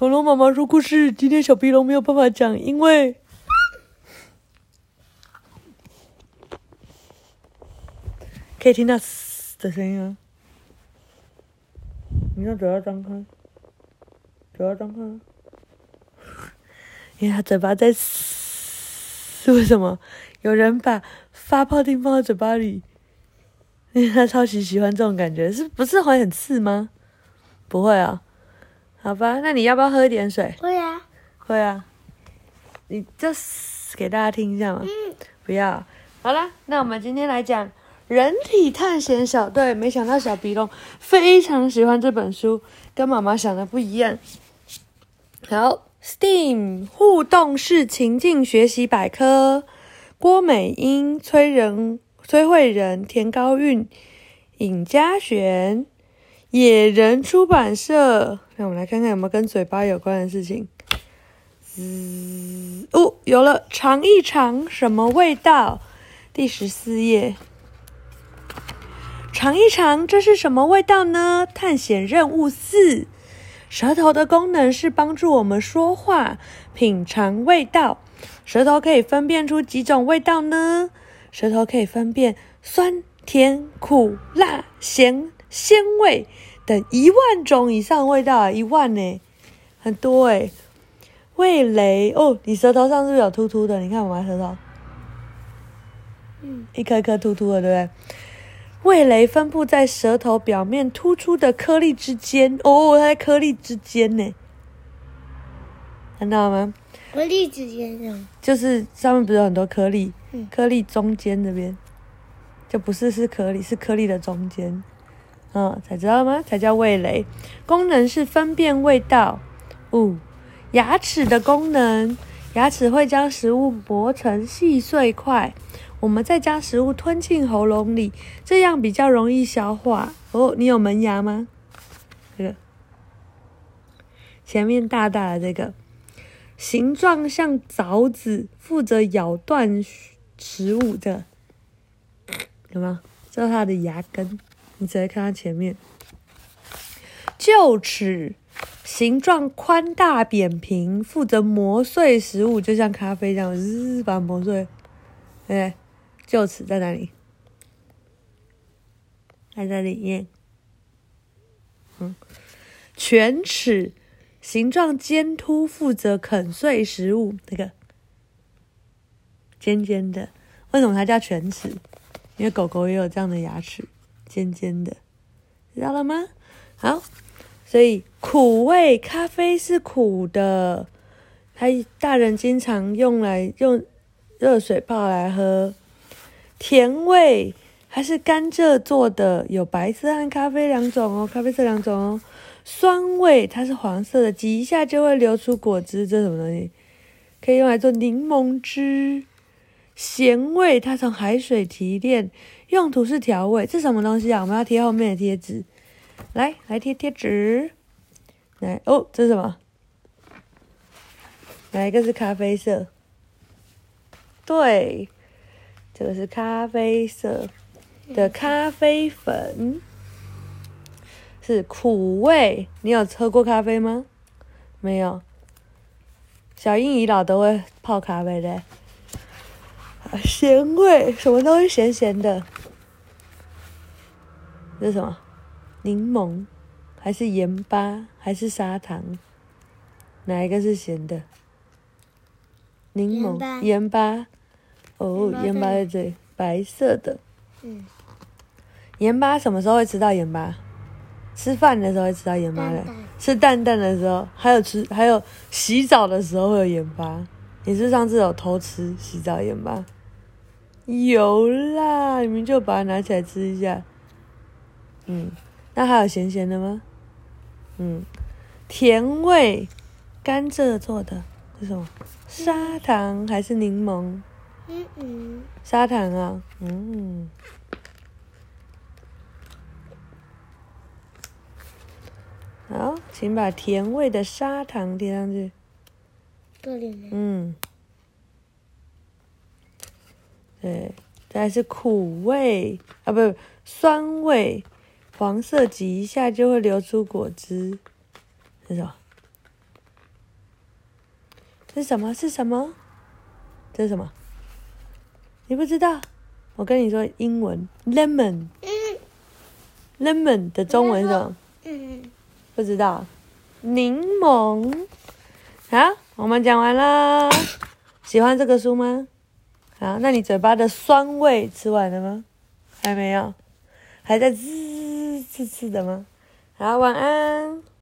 恐龙妈妈说故事。今天小鼻龙没有办法讲，因为可以听到嘶的声音啊。你看嘴要张开，嘴要张开，因为它嘴巴在嘶。为什么？有人把发泡钉放在嘴巴里，因为他超级喜欢这种感觉，是不是会很刺吗？不会啊，好吧，那你要不要喝一点水？会啊，会啊，你就给大家听一下嘛。嗯不要，好啦，那我们今天来讲人体探险小队。没想到小鼻龙非常喜欢这本书，跟妈妈想的不一样。好，STEAM 互动式情境学习百科，郭美英、崔仁、崔慧仁、田高韵、尹嘉璇，野人出版社。让我们来看看有没有跟嘴巴有关的事情。滋，哦，有了，尝一尝什么味道？第十四页，尝一尝这是什么味道呢？探险任务四，舌头的功能是帮助我们说话、品尝味道。舌头可以分辨出几种味道呢？舌头可以分辨酸、甜、苦、辣、咸、鲜味等一万种以上味道啊！一万呢，很多诶。味蕾哦，你舌头上是不是有突突的？你看我妈舌头，嗯，一颗一颗突突的，对不对？味蕾分布在舌头表面突出的颗粒之间哦，它在颗粒之间呢，看到吗？颗粒之间上，就是上面不是有很多颗粒，嗯颗粒中间这边就不是是颗粒，是颗粒的中间，嗯，才知道吗？才叫味蕾，功能是分辨味道。五、牙齿的功能，牙齿会将食物磨成细碎块，我们再将食物吞进喉咙里，这样比较容易消化。哦，你有门牙吗？这个前面大大的这个。形状像凿子，负责咬断食物的，有吗？这是它的牙根，你直接看它前面。臼齿形状宽大扁平，负责磨碎食物，就像咖啡这样，日把它磨碎。哎，臼齿在哪里？在这里面。嗯，犬齿。形状尖凸，负责啃碎食物。那个尖尖的，为什么它叫犬齿？因为狗狗也有这样的牙齿，尖尖的，知道了吗？好，所以苦味咖啡是苦的，它大人经常用来用热水泡来喝。甜味它是甘蔗做的，有白色和咖啡两种哦，咖啡色两种哦。酸味它是黄色的，挤一下就会流出果汁，这是什么东西？可以用来做柠檬汁。咸味它从海水提炼，用途是调味。这什么东西啊？我们要贴后面的贴纸。来，来贴贴纸。来，哦，这是什么？哪一个是咖啡色？对，这个是咖啡色的咖啡粉。是苦味，你有喝过咖啡吗？没有。小英姨老都会泡咖啡的。咸味，什么东西咸咸的？这是什么？柠檬，还是盐巴，还是砂糖？哪一个是咸的？柠檬，盐巴。哦，盐巴在这里，白色的。嗯。盐巴什么时候会吃到盐巴？吃饭的时候会吃到盐巴的，吃蛋蛋的时候，还有吃还有洗澡的时候会有盐巴。你是上次有偷吃洗澡盐巴？有啦，你们就把它拿起来吃一下。嗯，那还有咸咸的吗？嗯，甜味，甘蔗做的是什么？砂糖还是柠檬？嗯嗯，砂糖啊，嗯。好，请把甜味的砂糖贴上去。这里面。嗯。对，再是苦味啊，不，酸味，黄色挤一下就会流出果汁，是什么？是什么？是什么？这是什么？你不知道？我跟你说，英文，lemon，lemon 的中文是什么？不知道。柠檬。好，我们讲完了。喜欢这个书吗？啊，那你嘴巴的酸味吃完了吗？还没有，还在滋滋滋的吗？好，晚安。